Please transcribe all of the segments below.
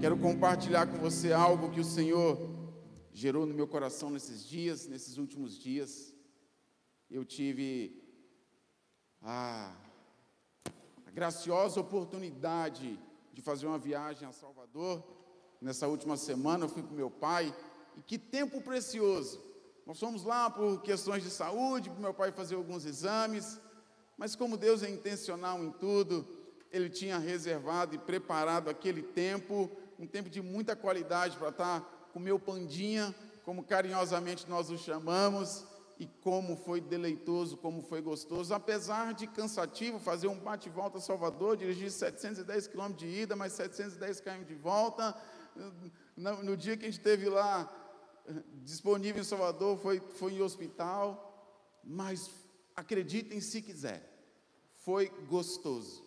Quero compartilhar com você algo que o Senhor gerou no meu coração nesses dias, nesses últimos dias. Eu tive a, a graciosa oportunidade de fazer uma viagem a Salvador. Nessa última semana eu fui com meu pai. E que tempo precioso! Nós fomos lá por questões de saúde, para meu pai fazer alguns exames, mas como Deus é intencional em tudo, Ele tinha reservado e preparado aquele tempo, um tempo de muita qualidade para estar com meu pandinha, como carinhosamente nós o chamamos, e como foi deleitoso, como foi gostoso, apesar de cansativo fazer um bate-volta a Salvador, dirigir 710 km de ida, mais 710 km de volta. No, no dia que a gente esteve lá disponível em Salvador, foi, foi em hospital, mas acreditem se quiser, foi gostoso,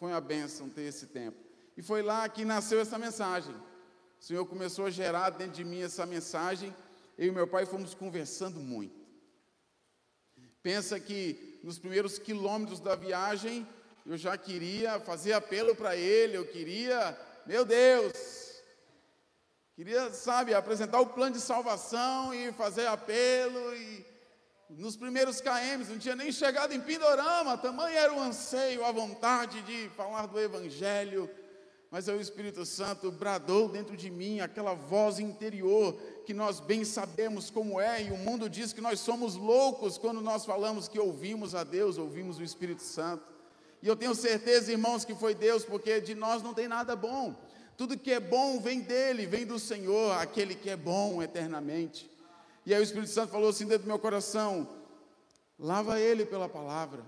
foi uma bênção ter esse tempo. E foi lá que nasceu essa mensagem. O Senhor começou a gerar dentro de mim essa mensagem. Eu e meu pai fomos conversando muito. Pensa que nos primeiros quilômetros da viagem, eu já queria fazer apelo para ele, eu queria, meu Deus, Queria, sabe, apresentar o plano de salvação e fazer apelo. E nos primeiros KMs, não tinha nem chegado em Pindorama, tamanho era o anseio, a vontade de falar do Evangelho. Mas o Espírito Santo bradou dentro de mim aquela voz interior que nós bem sabemos como é, e o mundo diz que nós somos loucos quando nós falamos que ouvimos a Deus, ouvimos o Espírito Santo. E eu tenho certeza, irmãos, que foi Deus, porque de nós não tem nada bom. Tudo que é bom vem dele, vem do Senhor, aquele que é bom eternamente. E aí o Espírito Santo falou assim dentro do meu coração: lava ele pela palavra.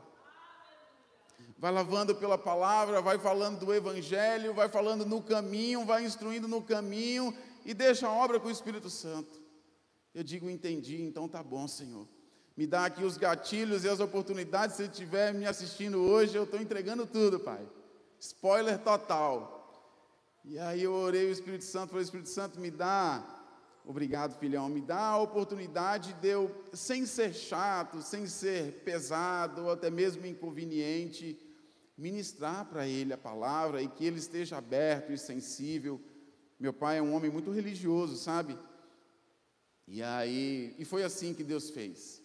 Vai lavando pela palavra, vai falando do Evangelho, vai falando no caminho, vai instruindo no caminho e deixa a obra com o Espírito Santo. Eu digo, entendi, então tá bom, Senhor. Me dá aqui os gatilhos e as oportunidades. Se estiver me assistindo hoje, eu estou entregando tudo, Pai. Spoiler total. E aí eu orei o Espírito Santo, falei, Espírito Santo, me dá, obrigado filhão, me dá a oportunidade de eu, sem ser chato, sem ser pesado, ou até mesmo inconveniente, ministrar para ele a palavra e que ele esteja aberto e sensível. Meu pai é um homem muito religioso, sabe? E aí, e foi assim que Deus fez.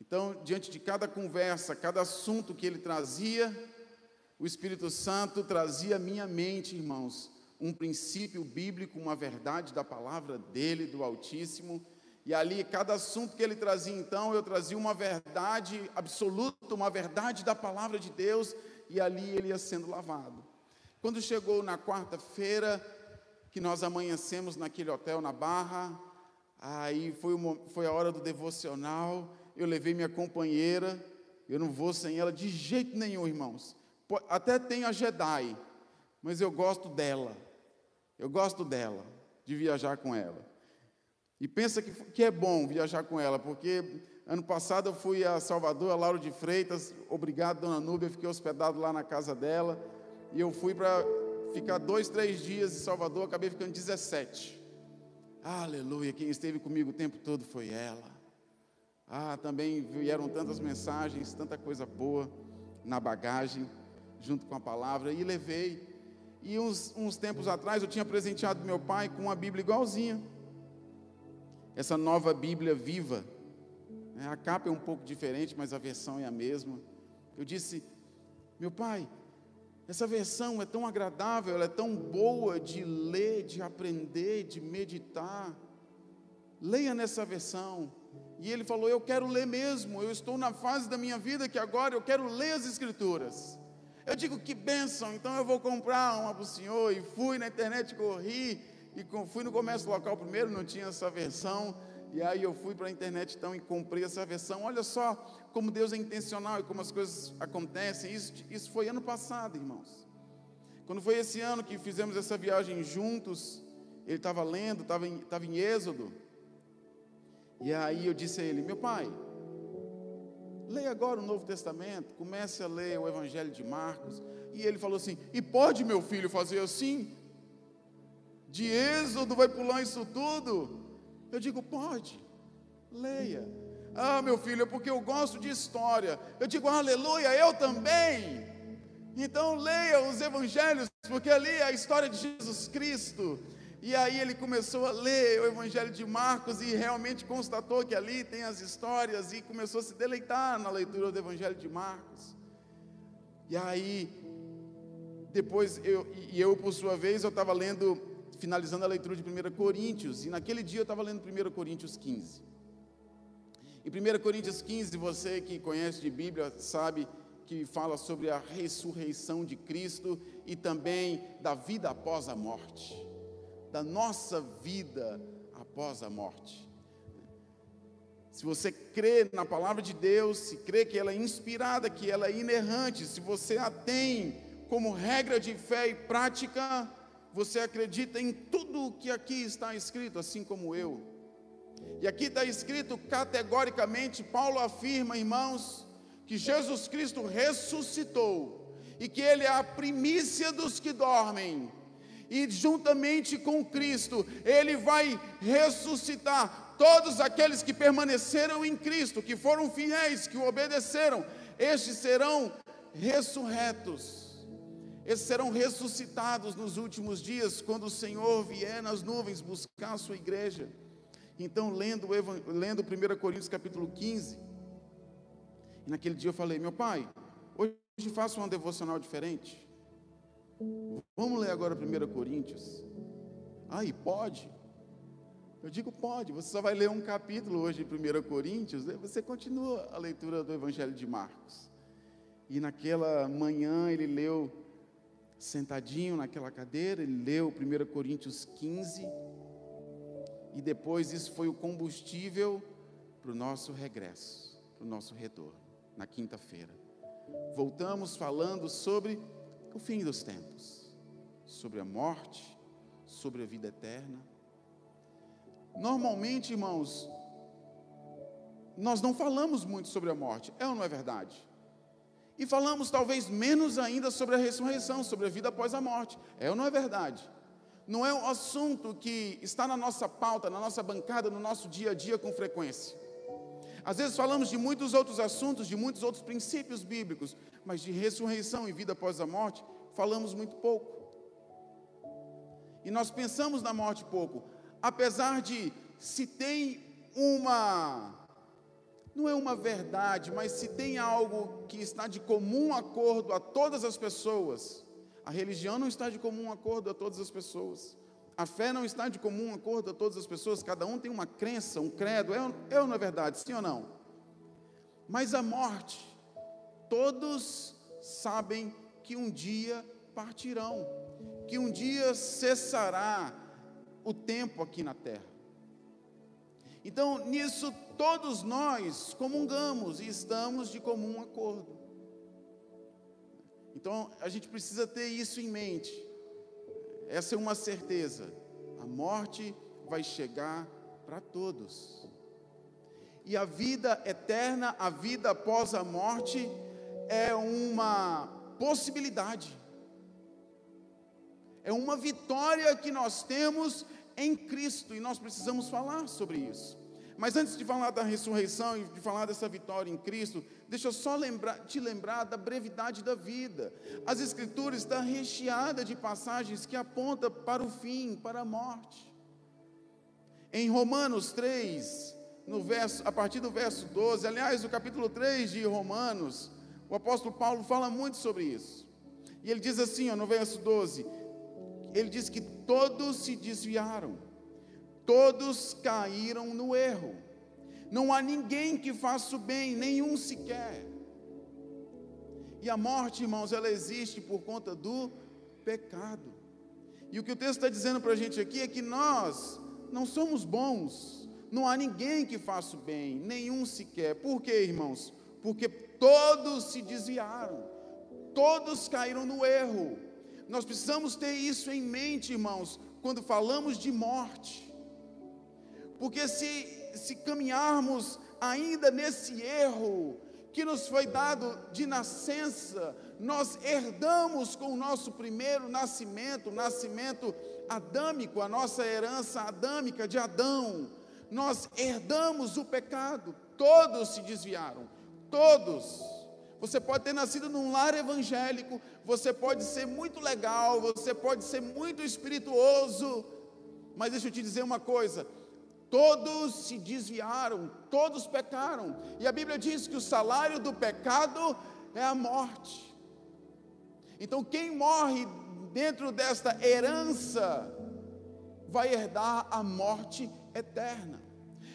Então, diante de cada conversa, cada assunto que ele trazia, o Espírito Santo trazia à minha mente, irmãos, um princípio bíblico, uma verdade da palavra dele, do Altíssimo. E ali, cada assunto que ele trazia, então, eu trazia uma verdade absoluta, uma verdade da palavra de Deus, e ali ele ia sendo lavado. Quando chegou na quarta-feira, que nós amanhecemos naquele hotel na Barra, aí foi, uma, foi a hora do devocional, eu levei minha companheira, eu não vou sem ela de jeito nenhum, irmãos. Até tem a Jedi, mas eu gosto dela. Eu gosto dela, de viajar com ela. E pensa que, que é bom viajar com ela, porque ano passado eu fui a Salvador, a Lauro de Freitas, obrigado, dona Núbia, fiquei hospedado lá na casa dela, e eu fui para ficar dois, três dias em Salvador, acabei ficando 17. Aleluia, quem esteve comigo o tempo todo foi ela. Ah, também vieram tantas mensagens, tanta coisa boa na bagagem, junto com a palavra, e levei e uns, uns tempos atrás eu tinha presenteado meu pai com uma Bíblia igualzinha. Essa nova Bíblia viva. É, a capa é um pouco diferente, mas a versão é a mesma. Eu disse, meu pai, essa versão é tão agradável, ela é tão boa de ler, de aprender, de meditar. Leia nessa versão. E ele falou: Eu quero ler mesmo. Eu estou na fase da minha vida que agora eu quero ler as Escrituras. Eu digo que bênção, então eu vou comprar uma para o senhor. E fui na internet, corri, e fui no comércio local primeiro, não tinha essa versão. E aí eu fui para a internet então e comprei essa versão. Olha só como Deus é intencional e como as coisas acontecem. Isso, isso foi ano passado, irmãos. Quando foi esse ano que fizemos essa viagem juntos, ele estava lendo, estava em, estava em Êxodo. E aí eu disse a ele: Meu pai, Leia agora o Novo Testamento, comece a ler o Evangelho de Marcos. E ele falou assim: E pode meu filho fazer assim? De Êxodo vai pular isso tudo? Eu digo: Pode, leia. Ah, meu filho, é porque eu gosto de história. Eu digo: Aleluia, eu também. Então leia os evangelhos, porque ali é a história de Jesus Cristo. E aí ele começou a ler o Evangelho de Marcos e realmente constatou que ali tem as histórias e começou a se deleitar na leitura do Evangelho de Marcos. E aí, depois, eu, e eu por sua vez, eu estava lendo, finalizando a leitura de 1 Coríntios, e naquele dia eu estava lendo 1 Coríntios 15. Em 1 Coríntios 15, você que conhece de Bíblia sabe que fala sobre a ressurreição de Cristo e também da vida após a morte da nossa vida após a morte. Se você crê na palavra de Deus, se crê que ela é inspirada, que ela é inerrante, se você a tem como regra de fé e prática, você acredita em tudo o que aqui está escrito, assim como eu. E aqui está escrito categoricamente: Paulo afirma, irmãos, que Jesus Cristo ressuscitou e que Ele é a primícia dos que dormem e juntamente com Cristo, Ele vai ressuscitar todos aqueles que permaneceram em Cristo, que foram fiéis, que o obedeceram, estes serão ressurretos. Esses serão ressuscitados nos últimos dias, quando o Senhor vier nas nuvens buscar a sua igreja. Então, lendo, lendo 1 Coríntios capítulo 15, naquele dia eu falei, meu pai, hoje faço uma devocional diferente. Vamos ler agora 1 Coríntios. Aí, pode? Eu digo pode, você só vai ler um capítulo hoje de 1 Coríntios, você continua a leitura do Evangelho de Marcos. E naquela manhã ele leu, sentadinho naquela cadeira, ele leu 1 Coríntios 15, e depois isso foi o combustível para o nosso regresso, para o nosso retorno, na quinta-feira. Voltamos falando sobre o fim dos tempos, sobre a morte, sobre a vida eterna. Normalmente, irmãos, nós não falamos muito sobre a morte, é ou não é verdade? E falamos talvez menos ainda sobre a ressurreição, sobre a vida após a morte, é ou não é verdade? Não é um assunto que está na nossa pauta, na nossa bancada, no nosso dia a dia com frequência. Às vezes falamos de muitos outros assuntos, de muitos outros princípios bíblicos, mas de ressurreição e vida após a morte, falamos muito pouco. E nós pensamos na morte pouco, apesar de se tem uma não é uma verdade, mas se tem algo que está de comum acordo a todas as pessoas, a religião não está de comum acordo a todas as pessoas. A fé não está de comum acordo a todas as pessoas, cada um tem uma crença, um credo, é, é ou não é verdade, sim ou não? Mas a morte, todos sabem que um dia partirão, que um dia cessará o tempo aqui na terra. Então, nisso todos nós comungamos e estamos de comum acordo. Então, a gente precisa ter isso em mente. Essa é uma certeza. A morte vai chegar para todos. E a vida eterna, a vida após a morte, é uma possibilidade. É uma vitória que nós temos em Cristo e nós precisamos falar sobre isso. Mas antes de falar da ressurreição e de falar dessa vitória em Cristo, deixa eu só lembrar, te lembrar da brevidade da vida. As Escrituras estão recheadas de passagens que apontam para o fim, para a morte. Em Romanos 3, no verso, a partir do verso 12, aliás, o capítulo 3 de Romanos, o apóstolo Paulo fala muito sobre isso. E ele diz assim, ó, no verso 12: ele diz que todos se desviaram Todos caíram no erro. Não há ninguém que faça o bem, nenhum sequer. E a morte, irmãos, ela existe por conta do pecado. E o que o texto está dizendo para a gente aqui é que nós não somos bons, não há ninguém que faça o bem, nenhum sequer. Por quê, irmãos? Porque todos se desviaram, todos caíram no erro. Nós precisamos ter isso em mente, irmãos, quando falamos de morte. Porque se, se caminharmos ainda nesse erro que nos foi dado de nascença, nós herdamos com o nosso primeiro nascimento, nascimento adâmico, a nossa herança adâmica de Adão, nós herdamos o pecado, todos se desviaram, todos. Você pode ter nascido num lar evangélico, você pode ser muito legal, você pode ser muito espirituoso, mas deixa eu te dizer uma coisa: todos se desviaram, todos pecaram, e a Bíblia diz que o salário do pecado é a morte. Então, quem morre dentro desta herança vai herdar a morte eterna.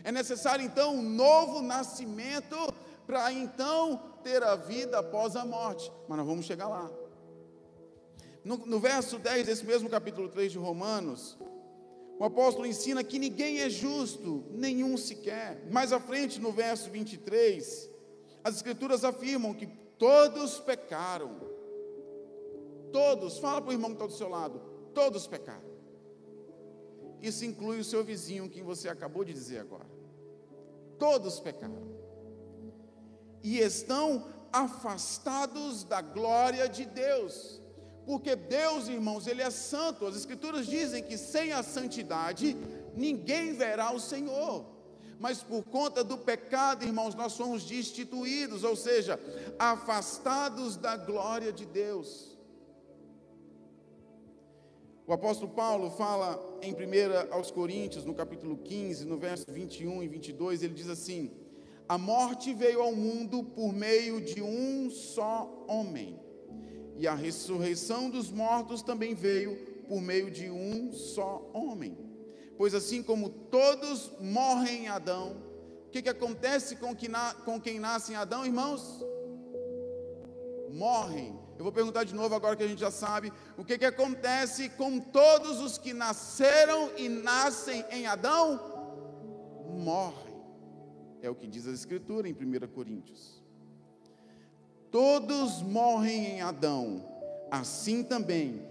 É necessário então um novo nascimento para então ter a vida após a morte. Mas nós vamos chegar lá. No, no, verso 10 desse mesmo capítulo 3 de Romanos, o apóstolo ensina que ninguém é justo, nenhum sequer. Mais à frente, no verso 23, as escrituras afirmam que todos pecaram. Todos, fala para o irmão que está do seu lado, todos pecaram. Isso inclui o seu vizinho, que você acabou de dizer agora. Todos pecaram. E estão afastados da glória de Deus. Porque Deus, irmãos, Ele é santo. As Escrituras dizem que sem a santidade ninguém verá o Senhor. Mas por conta do pecado, irmãos, nós somos destituídos, ou seja, afastados da glória de Deus. O apóstolo Paulo fala em 1 aos Coríntios, no capítulo 15, no verso 21 e 22, ele diz assim: A morte veio ao mundo por meio de um só homem, e a ressurreição dos mortos também veio por meio de um só homem. Pois assim como todos morrem em Adão, o que, que acontece com, que na, com quem nasce em Adão, irmãos? Morrem eu vou perguntar de novo agora que a gente já sabe o que, que acontece com todos os que nasceram e nascem em Adão? Morrem. É o que diz a Escritura em 1 Coríntios. Todos morrem em Adão, assim também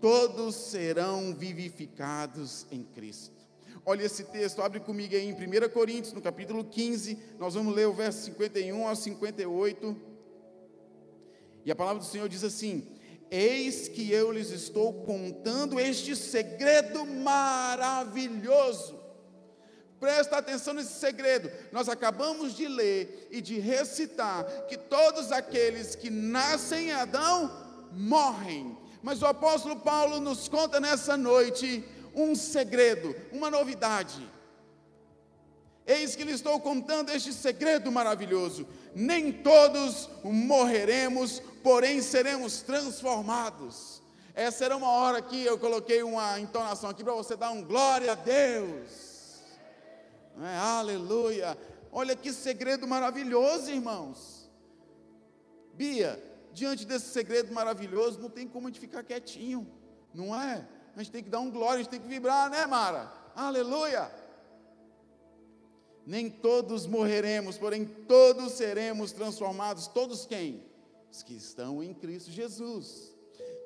todos serão vivificados em Cristo. Olha esse texto, abre comigo aí em 1 Coríntios, no capítulo 15, nós vamos ler o verso 51 ao 58. E a palavra do Senhor diz assim: Eis que eu lhes estou contando este segredo maravilhoso. Presta atenção nesse segredo. Nós acabamos de ler e de recitar que todos aqueles que nascem em Adão morrem. Mas o apóstolo Paulo nos conta nessa noite um segredo, uma novidade. Eis que lhe estou contando este segredo maravilhoso. Nem todos morreremos, porém seremos transformados. Essa era uma hora que eu coloquei uma entonação aqui para você dar um glória a Deus. É, aleluia. Olha que segredo maravilhoso, irmãos. Bia, diante desse segredo maravilhoso, não tem como a gente ficar quietinho, não é? A gente tem que dar um glória, a gente tem que vibrar, né, Mara? Aleluia. Nem todos morreremos, porém todos seremos transformados. Todos quem? os que estão em Cristo Jesus.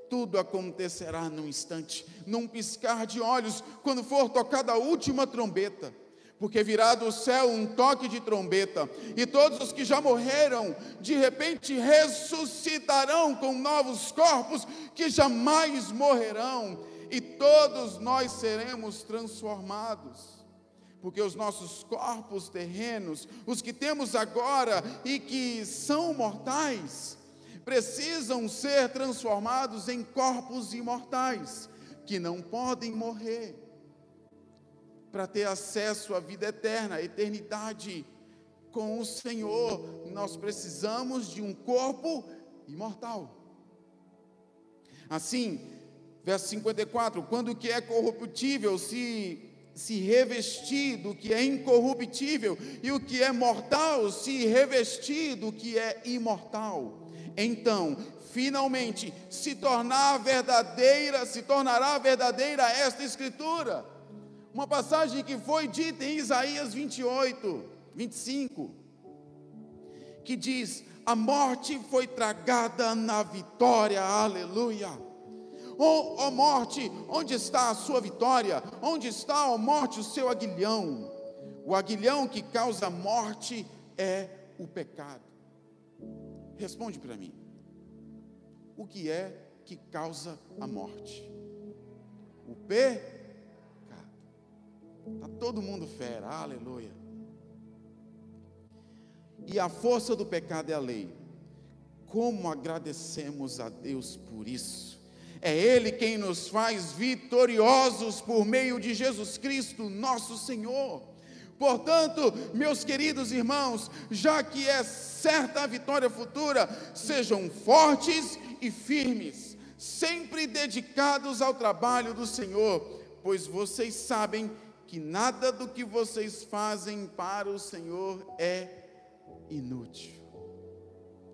Tudo acontecerá num instante, num piscar de olhos, quando for tocada a última trombeta porque virá do céu um toque de trombeta, e todos os que já morreram, de repente ressuscitarão com novos corpos que jamais morrerão, e todos nós seremos transformados. Porque os nossos corpos terrenos, os que temos agora e que são mortais, precisam ser transformados em corpos imortais, que não podem morrer, para ter acesso à vida eterna, à eternidade com o Senhor. Nós precisamos de um corpo imortal. Assim, verso 54: quando o que é corruptível se se revestir do que é incorruptível, e o que é mortal se revestir do que é imortal então, finalmente, se tornar verdadeira, se tornará verdadeira esta escritura. Uma passagem que foi dita em Isaías 28, 25, que diz: A morte foi tragada na vitória, aleluia. Oh, oh morte, onde está a sua vitória? Onde está, ó oh morte, o seu aguilhão? O aguilhão que causa morte é o pecado. Responde para mim. O que é que causa a morte? O pecado. Está todo mundo fera, aleluia. E a força do pecado é a lei. como agradecemos a Deus por isso. É Ele quem nos faz vitoriosos por meio de Jesus Cristo, nosso Senhor. Portanto, meus queridos irmãos, já que é certa a vitória futura, sejam fortes e firmes, sempre dedicados ao trabalho do Senhor, pois vocês sabem que nada do que vocês fazem para o Senhor é inútil.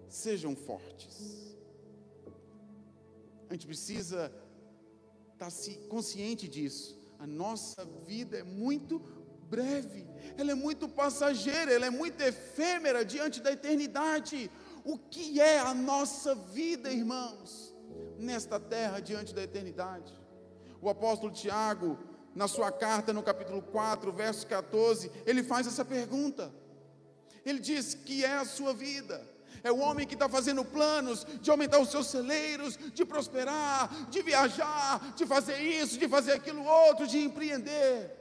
Sejam fortes. A gente precisa estar consciente disso. A nossa vida é muito breve, ela é muito passageira, ela é muito efêmera diante da eternidade. O que é a nossa vida, irmãos, nesta terra diante da eternidade? O apóstolo Tiago, na sua carta, no capítulo 4, verso 14, ele faz essa pergunta. Ele diz que é a sua vida. É o homem que está fazendo planos de aumentar os seus celeiros, de prosperar, de viajar, de fazer isso, de fazer aquilo outro, de empreender.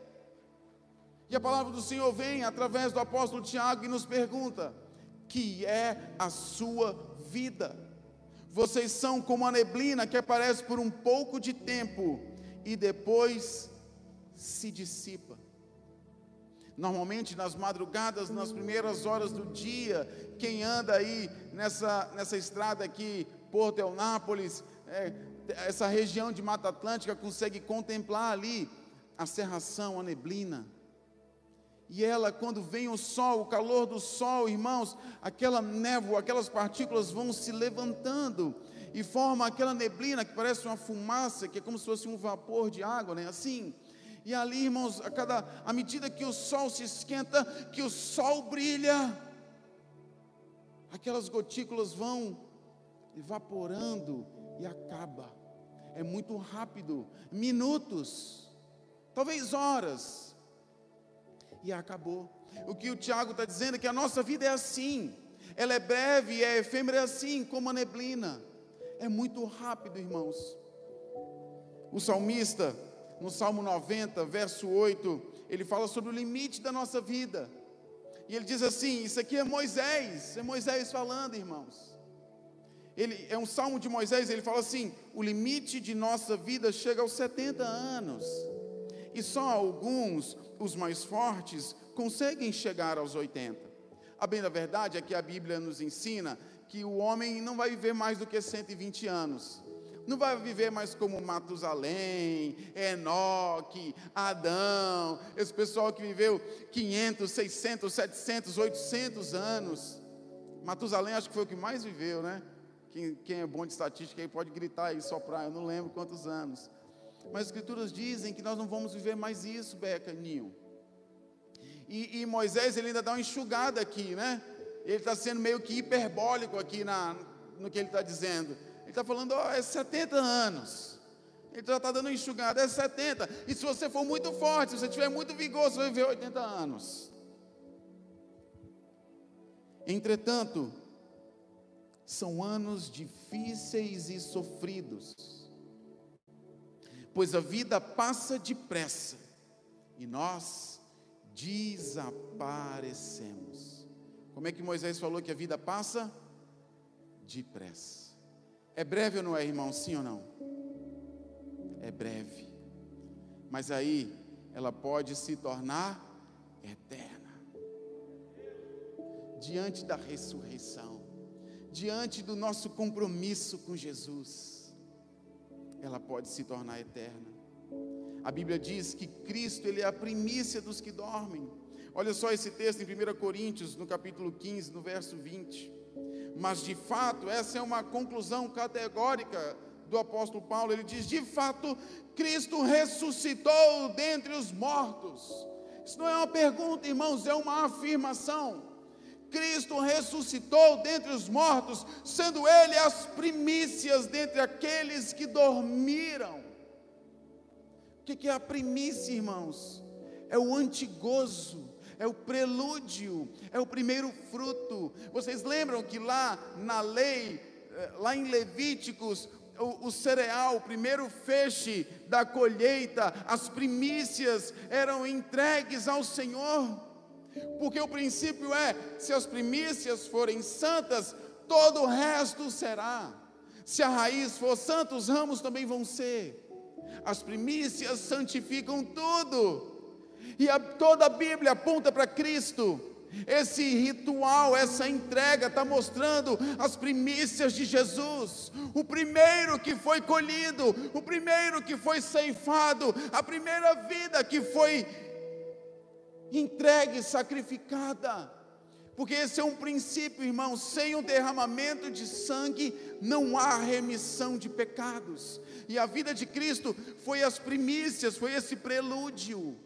E a palavra do Senhor vem através do apóstolo Tiago e nos pergunta: que é a sua vida? Vocês são como a neblina que aparece por um pouco de tempo e depois se dissipa. Normalmente nas madrugadas, nas primeiras horas do dia, quem anda aí nessa, nessa estrada aqui, Porto Eunápolis, é, essa região de Mata Atlântica, consegue contemplar ali a serração, a neblina. E ela, quando vem o sol, o calor do sol, irmãos, aquela névoa, aquelas partículas vão se levantando e forma aquela neblina que parece uma fumaça, que é como se fosse um vapor de água, né? Assim. E ali, irmãos, a cada à medida que o sol se esquenta, que o sol brilha, aquelas gotículas vão evaporando e acaba. É muito rápido, minutos, talvez horas e acabou. O que o Tiago está dizendo é que a nossa vida é assim, ela é breve, é efêmera, é assim como a neblina, é muito rápido, irmãos. O salmista, no Salmo 90, verso 8, ele fala sobre o limite da nossa vida. E ele diz assim: Isso aqui é Moisés, é Moisés falando, irmãos. Ele é um salmo de Moisés, ele fala assim: o limite de nossa vida chega aos 70 anos, e só alguns os mais fortes conseguem chegar aos 80. A bem da verdade é que a Bíblia nos ensina que o homem não vai viver mais do que 120 anos. Não vai viver mais como Matusalém, Enoque, Adão, esse pessoal que viveu 500, 600, 700, 800 anos. Matusalém acho que foi o que mais viveu, né? Quem, quem é bom de estatística aí pode gritar e soprar, eu não lembro quantos anos. Mas as escrituras dizem que nós não vamos viver mais isso, Beca, Ninho. E, e, Moisés ele ainda dá uma enxugada aqui, né? Ele está sendo meio que hiperbólico aqui na, no que ele está dizendo. Está falando, ó, é 70 anos. Ele já está dando enxugada, é 70. E se você for muito forte, se você tiver muito vigor, você vai viver 80 anos. Entretanto, são anos difíceis e sofridos pois a vida passa depressa e nós desaparecemos. Como é que Moisés falou que a vida passa? Depressa. É breve ou não é, irmão? Sim ou não? É breve. Mas aí ela pode se tornar eterna. Diante da ressurreição, diante do nosso compromisso com Jesus ela pode se tornar eterna. A Bíblia diz que Cristo ele é a primícia dos que dormem. Olha só esse texto em 1 Coríntios, no capítulo 15, no verso 20. Mas de fato, essa é uma conclusão categórica do apóstolo Paulo. Ele diz: de fato, Cristo ressuscitou dentre os mortos. Isso não é uma pergunta, irmãos, é uma afirmação. Cristo ressuscitou dentre os mortos, sendo Ele as primícias dentre aqueles que dormiram. O que é a primícia, irmãos? É o antigozo, é o prelúdio, é o primeiro fruto. Vocês lembram que lá na lei, eh, lá em Levíticos, o, o, cereal, o primeiro feixe da colheita, as primícias eram entregues ao Senhor. Porque o princípio é: se as primícias forem santas, todo o resto será. Se a raiz for santa, os ramos também vão ser. As primícias santificam tudo. E a, toda a Bíblia aponta para Cristo. Esse ritual, essa entrega está mostrando as primícias de Jesus, o primeiro que foi colhido, o primeiro que foi ceifado, a primeira vida que foi entregue, sacrificada. Porque esse é um princípio, irmão, sem o derramamento de sangue não há remissão de pecados. E a vida de Cristo foi as primícias, foi esse prelúdio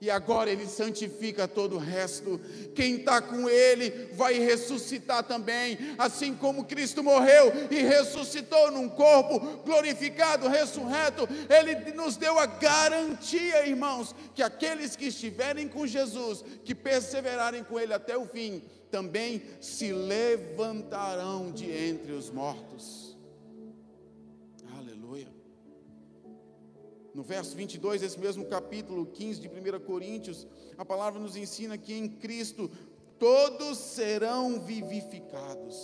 e agora Ele santifica todo o resto. Quem está com Ele vai ressuscitar também, assim como Cristo morreu e ressuscitou num corpo glorificado, ressurreto. Ele nos deu a garantia, irmãos, que aqueles que estiverem com Jesus, que perseverarem com Ele até o fim, também se levantarão de entre os mortos. No verso 22, esse mesmo capítulo 15 de 1 Coríntios, a palavra nos ensina que em Cristo todos serão vivificados.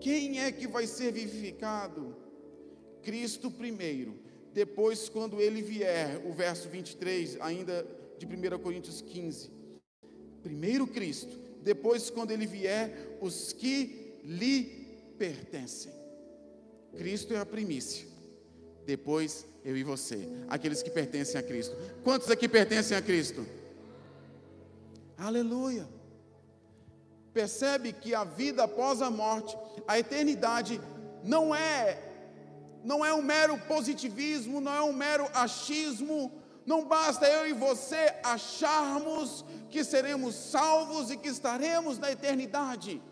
Quem é que vai ser vivificado? Cristo primeiro. Depois, quando ele vier, o verso 23, ainda de 1 Coríntios 15. Primeiro Cristo, depois, quando ele vier, os que lhe pertencem. Cristo é a primícia. Depois eu e você, aqueles que pertencem a Cristo. Quantos aqui pertencem a Cristo? Aleluia. Percebe que a vida após a morte, a eternidade não é não é um mero positivismo, não é um mero achismo, não basta eu e você acharmos que seremos salvos e que estaremos na eternidade.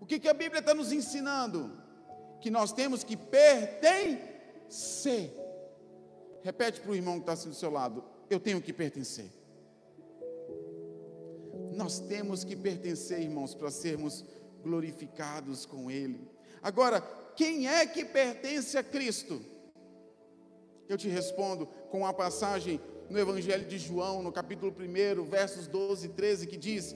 O que, que a Bíblia está nos ensinando? Que nós temos que pertencer Repete para o irmão que está assim do seu lado: Eu tenho que pertencer. Nós temos que pertencer, irmãos, para sermos glorificados com Ele. Agora, quem é que pertence a Cristo? Eu te respondo com a passagem no Evangelho de João, no capítulo 1, versos 12 e 13, que diz: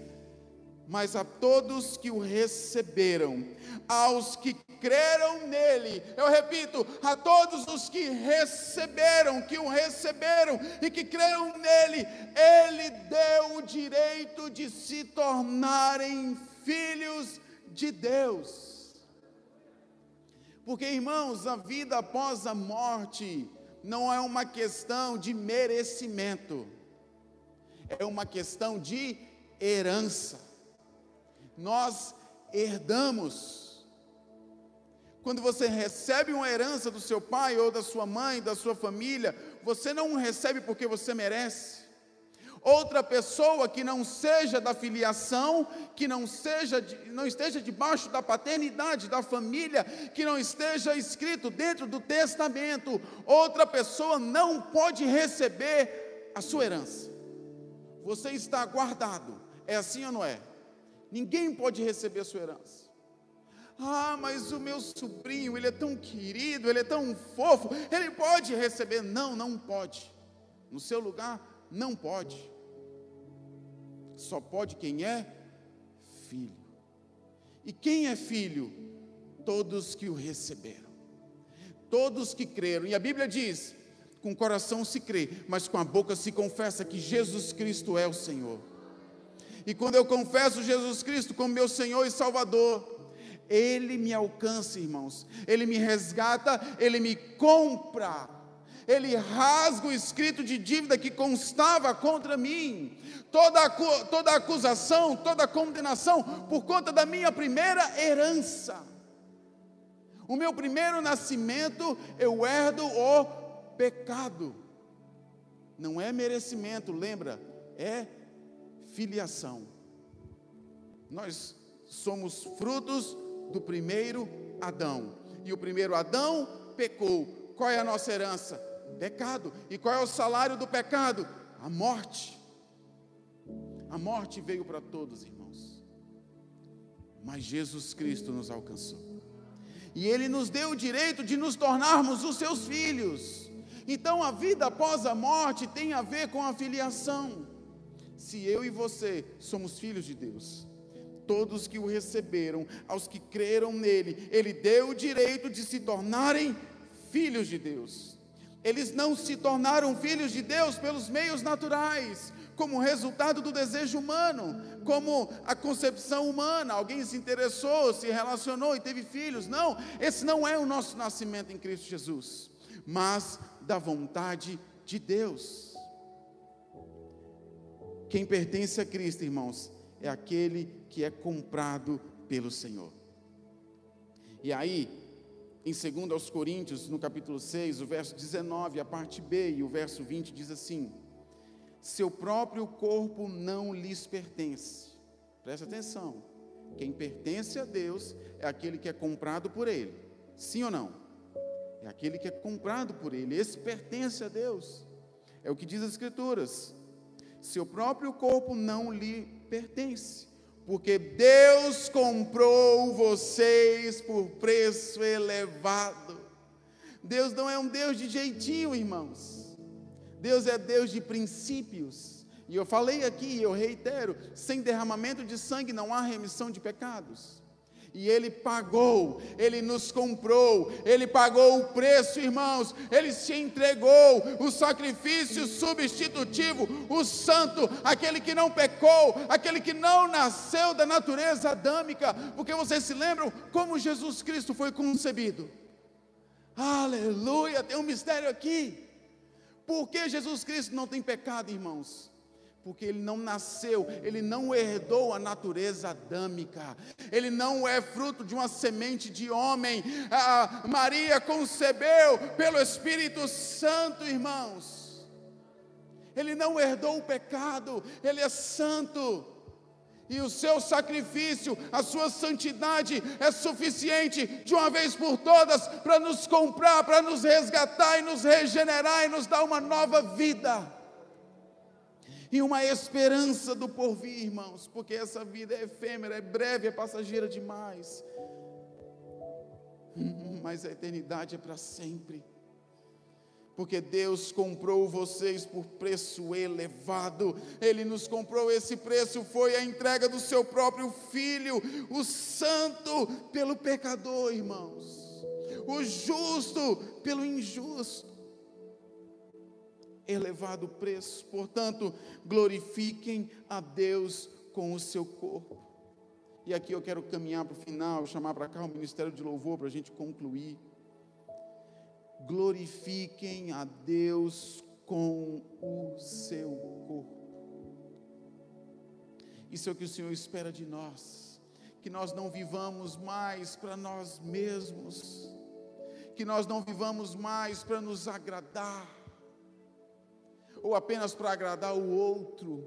Mas a todos que o receberam, aos que creram nele. Eu repito, a todos os que receberam, que o receberam e que creram nele, ele deu o direito de se tornarem filhos de Deus. Porque, irmãos, a vida após a morte não é uma questão de merecimento, é uma questão de herança. Nós herdamos quando você recebe uma herança do seu pai ou da sua mãe, da sua família, você não recebe porque você merece. Outra pessoa que não seja da filiação, que não seja, não esteja debaixo da paternidade da família, que não esteja escrito dentro do testamento, outra pessoa não pode receber a sua herança. Você está guardado. É assim ou não é? Ninguém pode receber a sua herança. Ah, mas o meu sobrinho, ele é tão querido, ele é tão fofo, ele pode receber. Não, não pode. No seu lugar, não pode. Só pode quem é filho. E quem é filho? Todos que o receberam. Todos que creram. E a Bíblia diz: com o coração se crê, mas com a boca se confessa que Jesus Cristo é o Senhor. E quando eu confesso Jesus Cristo como meu Senhor e Salvador, ele me alcança, irmãos. Ele me resgata, ele me compra. Ele rasga o escrito de dívida que constava contra mim. Toda, toda acusação, toda condenação por conta da minha primeira herança. O meu primeiro nascimento, eu herdo o pecado. Não é merecimento, lembra? É filiação. Nós somos frutos do primeiro Adão. E o primeiro Adão pecou. Qual é a nossa herança? Pecado. E qual é o salário do pecado? A morte. A morte veio para todos, irmãos. Mas Jesus Cristo nos alcançou. E Ele nos deu o direito de nos tornarmos os seus filhos. Então a vida após a morte tem a ver com a filiação. Se eu e você somos filhos de Deus, todos que o receberam, aos que creram nele, ele deu o direito de se tornarem filhos de Deus. Eles não se tornaram filhos de Deus pelos meios naturais, como resultado do desejo humano, como a concepção humana. Alguém se interessou, se relacionou e teve filhos. Não, esse não é o nosso nascimento em Cristo Jesus, mas da vontade de Deus. Quem pertence a Cristo, irmãos, é aquele que é comprado pelo Senhor. E aí, em 2 aos Coríntios, no capítulo 6, o verso 19, a parte B e o verso 20 diz assim: Seu próprio corpo não lhes pertence. Presta atenção. Quem pertence a Deus é aquele que é comprado por ele. Sim ou não? É aquele que é comprado por ele. Esse pertence a Deus. É o que diz as Escrituras. Seu próprio corpo não lhe pertence porque Deus comprou vocês por preço elevado. Deus não é um Deus de jeitinho, irmãos. Deus é Deus de princípios. E eu falei aqui, eu reitero: sem derramamento de sangue não há remissão de pecados. E Ele pagou, Ele nos comprou, Ele pagou o preço, irmãos, Ele se entregou, o sacrifício substitutivo, o santo, aquele que não pecou, aquele que não nasceu da natureza adâmica, porque vocês se lembram como Jesus Cristo foi concebido? Aleluia, tem um mistério aqui. Por que Jesus Cristo não tem pecado, irmãos? Porque ele não nasceu, ele não herdou a natureza adâmica, ele não é fruto de uma semente de homem. A Maria concebeu pelo Espírito Santo, irmãos. Ele não herdou o pecado, ele é santo. E o seu sacrifício, a sua santidade é suficiente de uma vez por todas para nos comprar, para nos resgatar e nos regenerar e nos dar uma nova vida e uma esperança do porvir, irmãos, porque essa vida é efêmera, é breve, é passageira demais. Hum, mas a eternidade é para sempre. Porque Deus comprou vocês por preço elevado, Ele nos comprou, esse preço foi a entrega do seu próprio Filho, o Santo pelo pecador, irmãos, o justo pelo injusto elevado preço. Portanto, glorifiquem a Deus com o seu corpo. E aqui eu quero caminhar para o final, chamar para cá o ministério de louvor para a gente concluir. Glorifiquem a Deus com o seu corpo. Isso é o que o Senhor espera de nós. Que nós não vivamos mais para nós mesmos. Que nós não vivamos mais para nos agradar ou apenas para agradar o outro,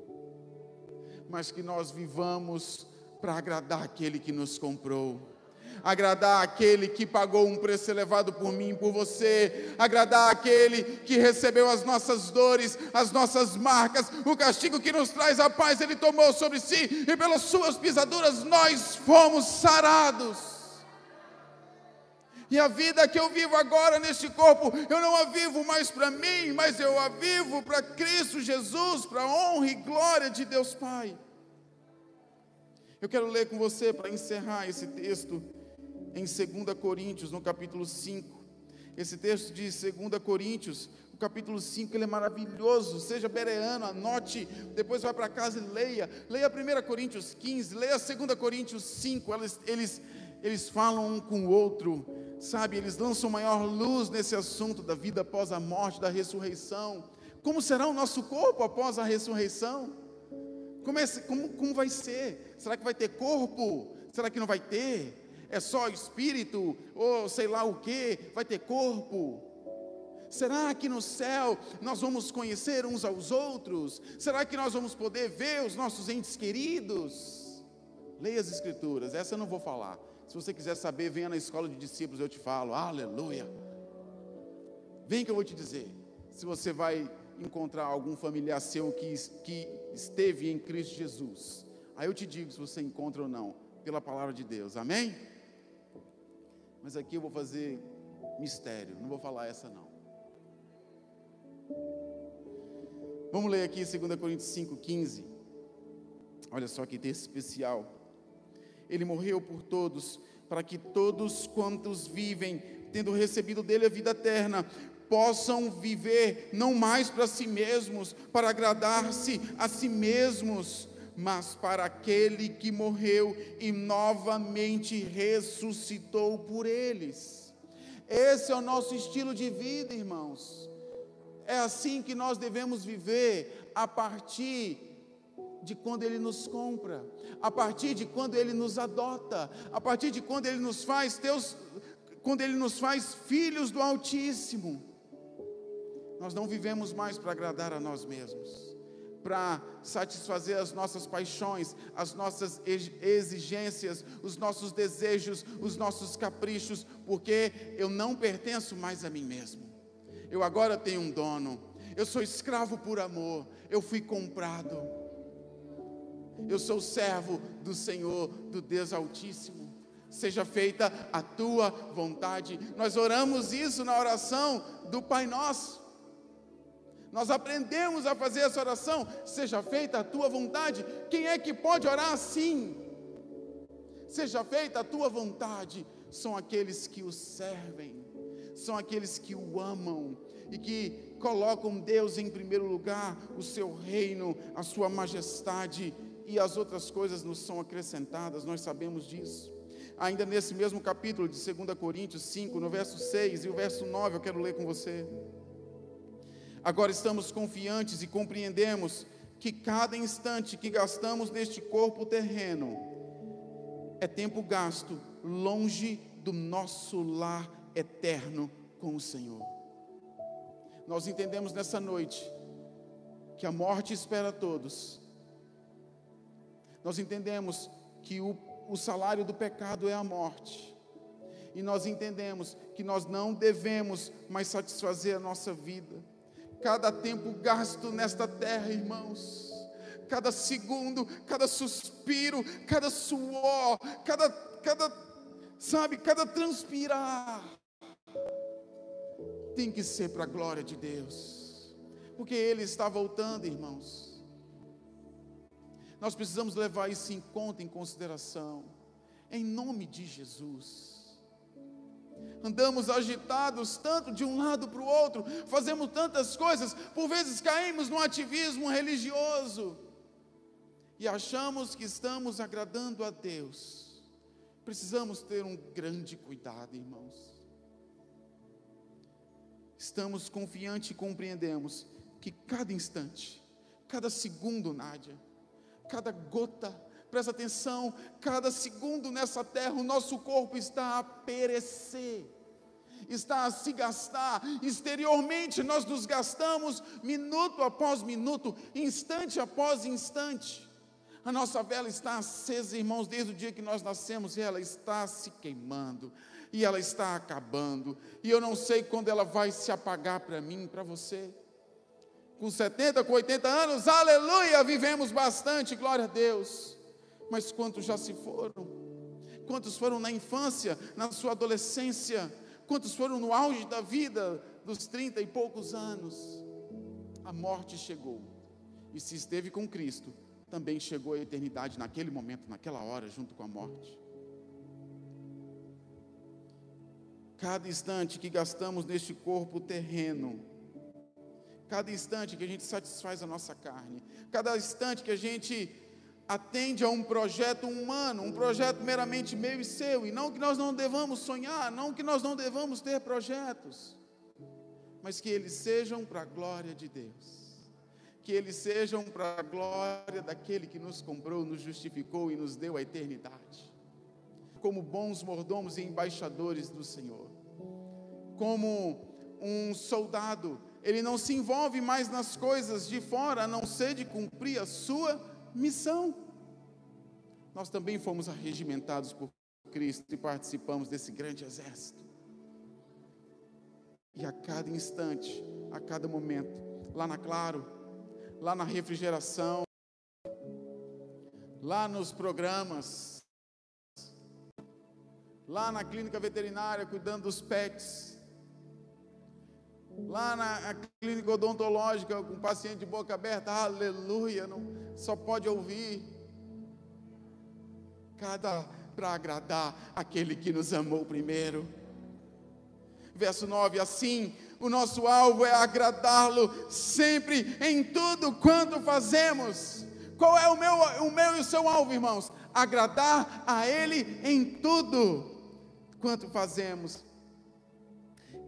mas que nós vivamos para agradar aquele que nos comprou. Agradar aquele que pagou um preço elevado por mim, por você, agradar aquele que recebeu as nossas dores, as nossas marcas, o castigo que nos traz a paz, ele tomou sobre si, e pelas suas pisaduras nós fomos sarados. E a vida que eu vivo agora neste corpo, eu não a vivo mais para mim, mas eu a vivo para Cristo Jesus, para a honra e glória de Deus Pai. Eu quero ler com você para encerrar esse texto em 2 Coríntios, no capítulo 5. Esse texto de 2 Coríntios, o capítulo 5, ele é maravilhoso. Seja bereano, anote, depois vai para casa e leia. Leia 1 Coríntios 15, leia 2 Coríntios 5. Eles, eles, eles falam um com o outro Sabe, eles lançam maior luz nesse assunto da vida após a morte, da ressurreição. Como será o nosso corpo após a ressurreição? Como, é, como, como vai ser? Será que vai ter corpo? Será que não vai ter? É só espírito? Ou sei lá o que? Vai ter corpo? Será que no céu nós vamos conhecer uns aos outros? Será que nós vamos poder ver os nossos entes queridos? Leia as Escrituras, essa eu não vou falar. Se você quiser saber, venha na escola de discípulos, eu te falo. Aleluia. Vem que eu vou te dizer. Se você vai encontrar algum familiar seu que, que esteve em Cristo Jesus, aí eu te digo se você encontra ou não, pela palavra de Deus. Amém? Mas aqui eu vou fazer mistério, não vou falar essa não. Vamos ler aqui 2 Coríntios 5,15. Olha só que texto especial. Ele morreu por todos, para que todos quantos vivem, tendo recebido dele a vida eterna, possam viver não mais para si mesmos, para agradar-se a si mesmos, mas para aquele que morreu e novamente ressuscitou por eles. Esse é o nosso estilo de vida, irmãos. É assim que nós devemos viver a partir de quando Ele nos compra, a partir de quando Ele nos adota, a partir de quando Ele nos faz teus, quando Ele nos faz filhos do Altíssimo. Nós não vivemos mais para agradar a nós mesmos para satisfazer as nossas paixões, as nossas exigências, os nossos desejos, os nossos caprichos, porque eu não pertenço mais a mim mesmo. Eu agora tenho um dono. Eu sou escravo por amor. Eu fui comprado. Eu sou servo do Senhor, do Deus Altíssimo. Seja feita a tua vontade. Nós oramos isso na oração do Pai Nosso. Nós aprendemos a fazer essa oração, seja feita a tua vontade. Quem é que pode orar assim? Seja feita a tua vontade. São aqueles que o servem, são aqueles que o amam e que colocam Deus em primeiro lugar, o seu reino, a sua majestade e as outras coisas nos são acrescentadas, nós sabemos disso. Ainda nesse mesmo capítulo de 2 Coríntios 5, no verso 6 e o verso 9, eu quero ler com você. Agora estamos confiantes e compreendemos que cada instante que gastamos neste corpo terreno é tempo gasto longe do nosso lar eterno com o Senhor. Nós entendemos nessa noite que a morte espera todos. Nós entendemos que o, o salário do pecado é a morte. E nós entendemos que nós não devemos mais satisfazer a nossa vida cada tempo gasto nesta terra, irmãos, cada segundo, cada suspiro, cada suor, cada, cada, sabe, cada transpirar, tem que ser para a glória de Deus, porque Ele está voltando, irmãos. Nós precisamos levar isso em conta, em consideração, em nome de Jesus andamos agitados tanto de um lado para o outro, fazemos tantas coisas, por vezes caímos no ativismo religioso e achamos que estamos agradando a Deus. Precisamos ter um grande cuidado, irmãos. Estamos confiantes e compreendemos que cada instante, cada segundo, Nádia, cada gota, presta atenção, cada segundo nessa terra, o nosso corpo está a perecer, está a se gastar, exteriormente nós nos gastamos minuto após minuto, instante após instante. A nossa vela está acesa, irmãos, desde o dia que nós nascemos, e ela está se queimando, e ela está acabando, e eu não sei quando ela vai se apagar para mim, para você. Com 70, com 80 anos, aleluia, vivemos bastante, glória a Deus mas quantos já se foram? Quantos foram na infância, na sua adolescência? Quantos foram no auge da vida, dos trinta e poucos anos? A morte chegou. E se esteve com Cristo, também chegou a eternidade naquele momento, naquela hora, junto com a morte. Cada instante que gastamos neste corpo terreno, cada instante que a gente satisfaz a nossa carne, cada instante que a gente atende a um projeto humano, um projeto meramente meu e seu, e não que nós não devamos sonhar, não que nós não devamos ter projetos, mas que eles sejam para a glória de Deus, que eles sejam para a glória daquele que nos comprou, nos justificou e nos deu a eternidade, como bons mordomos e embaixadores do Senhor, como um soldado, ele não se envolve mais nas coisas de fora, a não ser de cumprir a sua missão. Nós também fomos arregimentados por Cristo e participamos desse grande exército. E a cada instante, a cada momento, lá na Claro, lá na refrigeração, lá nos programas, lá na clínica veterinária cuidando dos pets, lá na clínica odontológica com paciente de boca aberta, aleluia, não, só pode ouvir. Cada, para agradar aquele que nos amou primeiro. Verso 9: Assim, o nosso alvo é agradá-lo sempre em tudo quanto fazemos. Qual é o meu, o meu e o seu alvo, irmãos? Agradar a Ele em tudo quanto fazemos.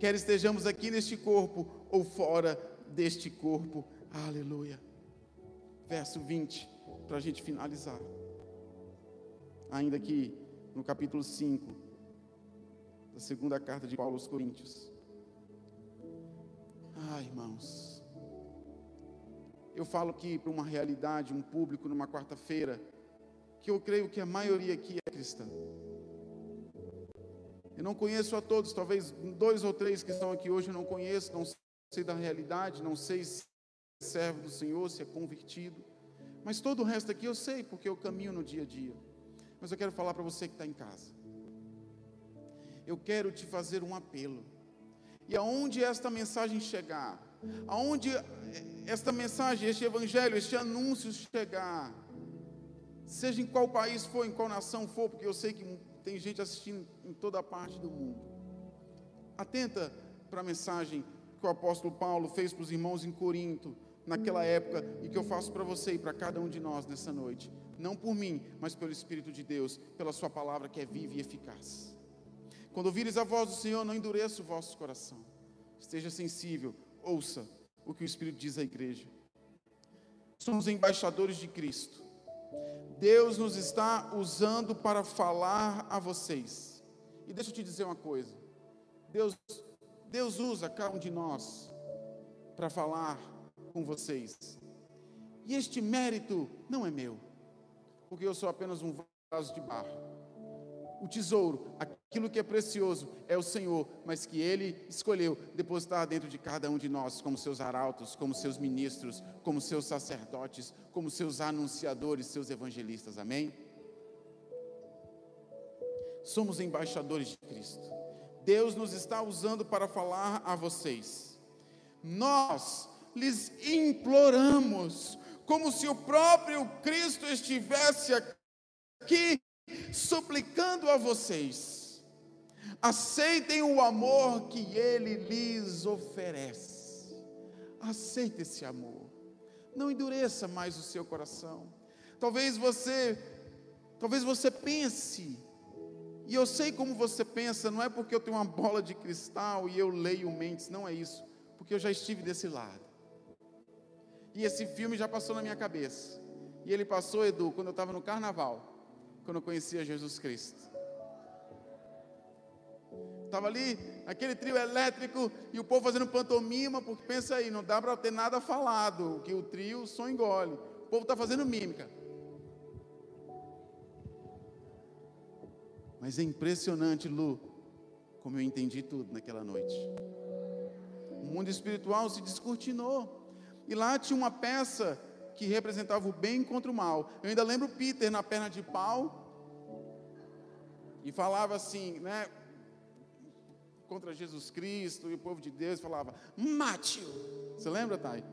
Quer estejamos aqui neste corpo ou fora deste corpo. Aleluia. Verso 20, para a gente finalizar. Ainda aqui no capítulo 5 da segunda carta de Paulo aos Coríntios. Ah, irmãos, eu falo aqui para uma realidade, um público numa quarta-feira, que eu creio que a maioria aqui é cristã. Eu não conheço a todos, talvez dois ou três que estão aqui hoje eu não conheço, não sei da realidade, não sei se é servo do Senhor, se é convertido. Mas todo o resto aqui eu sei, porque eu caminho no dia a dia. Mas eu quero falar para você que está em casa. Eu quero te fazer um apelo. E aonde esta mensagem chegar, aonde esta mensagem, este evangelho, este anúncio chegar, seja em qual país for, em qual nação for, porque eu sei que tem gente assistindo em toda parte do mundo. Atenta para a mensagem que o apóstolo Paulo fez para os irmãos em Corinto, naquela época, e que eu faço para você e para cada um de nós nessa noite. Não por mim, mas pelo Espírito de Deus, pela Sua palavra que é viva e eficaz. Quando ouvires a voz do Senhor, não endureça o vosso coração. Esteja sensível, ouça o que o Espírito diz à igreja. Somos embaixadores de Cristo. Deus nos está usando para falar a vocês. E deixa eu te dizer uma coisa. Deus, Deus usa cada um de nós para falar com vocês. E este mérito não é meu, porque eu sou apenas um vaso de barro. O tesouro, aquilo que é precioso, é o Senhor, mas que Ele escolheu depositar dentro de cada um de nós, como seus arautos, como seus ministros, como seus sacerdotes, como seus anunciadores, seus evangelistas. Amém? Somos embaixadores de Cristo. Deus nos está usando para falar a vocês. Nós lhes imploramos, como se o próprio Cristo estivesse aqui suplicando a vocês, aceitem o amor que Ele lhes oferece. Aceite esse amor. Não endureça mais o seu coração. Talvez você, talvez você pense, e eu sei como você pensa, não é porque eu tenho uma bola de cristal e eu leio mentes, não é isso, porque eu já estive desse lado. E esse filme já passou na minha cabeça. E ele passou, Edu, quando eu estava no carnaval quando eu conhecia Jesus Cristo. Estava ali, aquele trio elétrico, e o povo fazendo pantomima, porque pensa aí, não dá para ter nada falado, que o trio só engole. O povo está fazendo mímica. Mas é impressionante, Lu, como eu entendi tudo naquela noite. O mundo espiritual se descortinou. E lá tinha uma peça que representava o bem contra o mal. Eu ainda lembro Peter na perna de pau e falava assim, né? Contra Jesus Cristo e o povo de Deus falava, mate-o. Você lembra, Thay?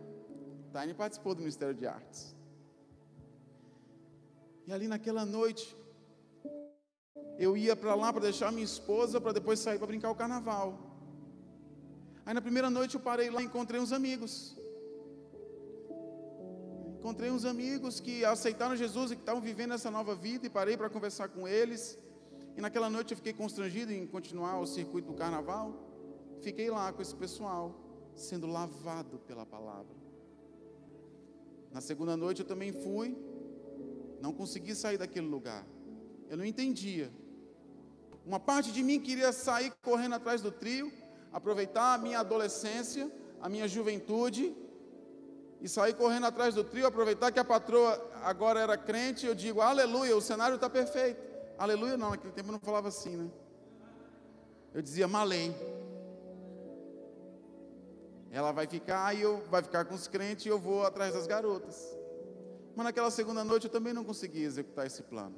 Thay participou do Ministério de Artes. E ali naquela noite, eu ia para lá para deixar minha esposa para depois sair para brincar o carnaval. Aí na primeira noite eu parei lá e encontrei uns amigos. Encontrei uns amigos que aceitaram Jesus e que estavam vivendo essa nova vida e parei para conversar com eles. E naquela noite eu fiquei constrangido em continuar o circuito do carnaval. Fiquei lá com esse pessoal, sendo lavado pela palavra. Na segunda noite eu também fui, não consegui sair daquele lugar. Eu não entendia. Uma parte de mim queria sair correndo atrás do trio, aproveitar a minha adolescência, a minha juventude e sair correndo atrás do trio, aproveitar que a patroa agora era crente, eu digo, aleluia, o cenário está perfeito. Aleluia não, naquele tempo eu não falava assim, né? Eu dizia, malei. Ela vai ficar e eu vai ficar com os crentes e eu vou atrás das garotas. Mas naquela segunda noite eu também não consegui executar esse plano.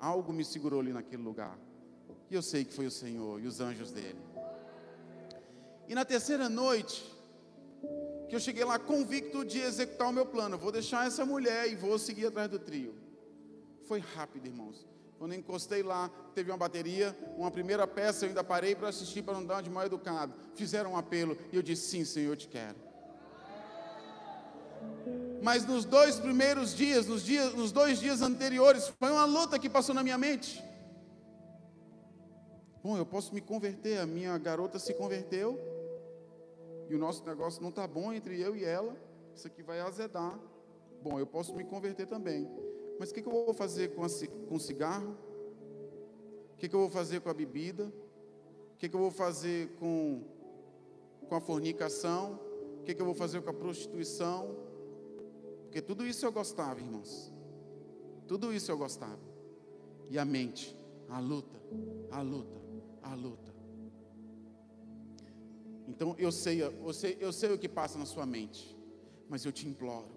Algo me segurou ali naquele lugar. E eu sei que foi o Senhor e os anjos dele. E na terceira noite, que eu cheguei lá convicto de executar o meu plano. vou deixar essa mulher e vou seguir atrás do trio. Foi rápido, irmãos. Quando eu encostei lá, teve uma bateria, uma primeira peça, eu ainda parei para assistir para não dar de mal educado. Fizeram um apelo e eu disse: Sim, Senhor, eu te quero. Mas nos dois primeiros dias, nos, dias, nos dois dias anteriores, foi uma luta que passou na minha mente. Bom, eu posso me converter, a minha garota se converteu, e o nosso negócio não está bom entre eu e ela, isso aqui vai azedar. Bom, eu posso me converter também. Mas o que, que, eu vou fazer com, a, com o cigarro? O que, que, eu vou fazer com a bebida? O que, que eu vou fazer com, com a fornicação? O que, que eu vou fazer com a prostituição? Porque tudo isso eu gostava, irmãos. Tudo isso eu gostava. E a mente, a luta, a luta, a luta. Então eu sei, eu sei, eu sei o que passa na sua mente, mas eu te imploro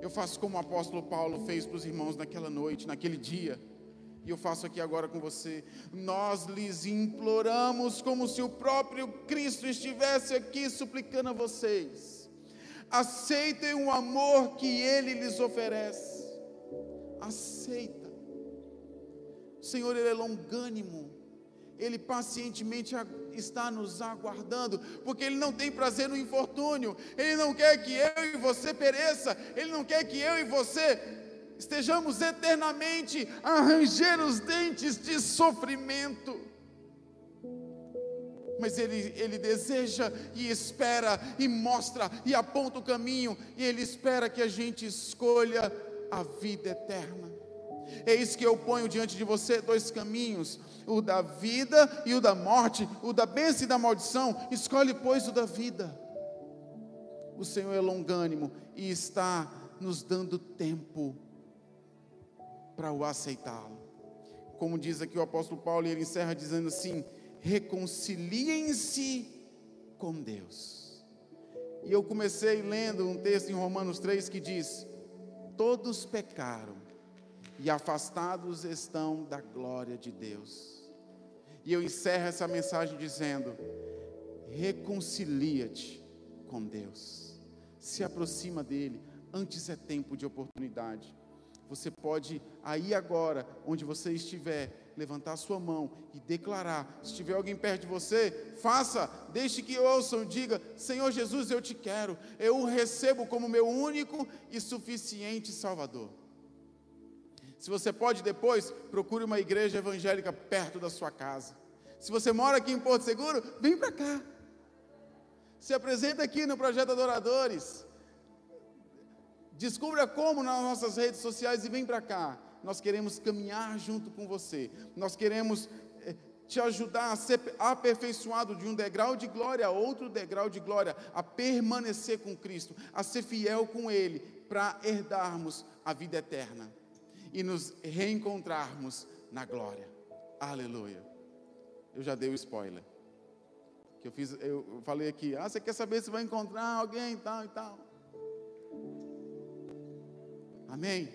eu faço como o apóstolo Paulo fez para os irmãos naquela noite, naquele dia. E eu faço aqui agora com você. Nós lhes imploramos, como se o próprio Cristo estivesse aqui suplicando a vocês. Aceitem o amor que Ele lhes oferece. Aceita. O Senhor, Ele é longânimo. Ele pacientemente está nos aguardando, porque Ele não tem prazer no infortúnio, Ele não quer que eu e você pereça, Ele não quer que eu e você estejamos eternamente a ranger os dentes de sofrimento. Mas ele, ele deseja e espera e mostra e aponta o caminho, e Ele espera que a gente escolha a vida eterna. Isso que eu ponho diante de você: dois caminhos o da vida e o da morte, o da bênção e da maldição. Escolhe, pois, o da vida. O Senhor é longânimo e está nos dando tempo para o aceitá-lo. Como diz aqui o apóstolo Paulo, ele encerra dizendo assim: reconciliem-se com Deus. E eu comecei lendo um texto em Romanos 3 que diz: Todos pecaram e afastados estão da glória de Deus. E eu encerro essa mensagem dizendo: reconcilia-te com Deus, se aproxima dele, antes é tempo de oportunidade. Você pode, aí agora, onde você estiver, levantar sua mão e declarar. Se tiver alguém perto de você, faça, deixe que ouçam, diga: Senhor Jesus, eu te quero, eu o recebo como meu único e suficiente Salvador. Se você pode depois, procure uma igreja evangélica perto da sua casa. Se você mora aqui em Porto Seguro, vem para cá. Se apresenta aqui no projeto Adoradores. Descubra como nas nossas redes sociais e vem para cá. Nós queremos caminhar junto com você. Nós queremos eh, te ajudar a ser aperfeiçoado de um degrau de glória a outro degrau de glória, a permanecer com Cristo, a ser fiel com Ele, para herdarmos a vida eterna e nos reencontrarmos na glória. Aleluia. Eu já dei o spoiler. Que eu fiz, eu falei aqui, ah, você quer saber se vai encontrar alguém e tal e tal. Amém?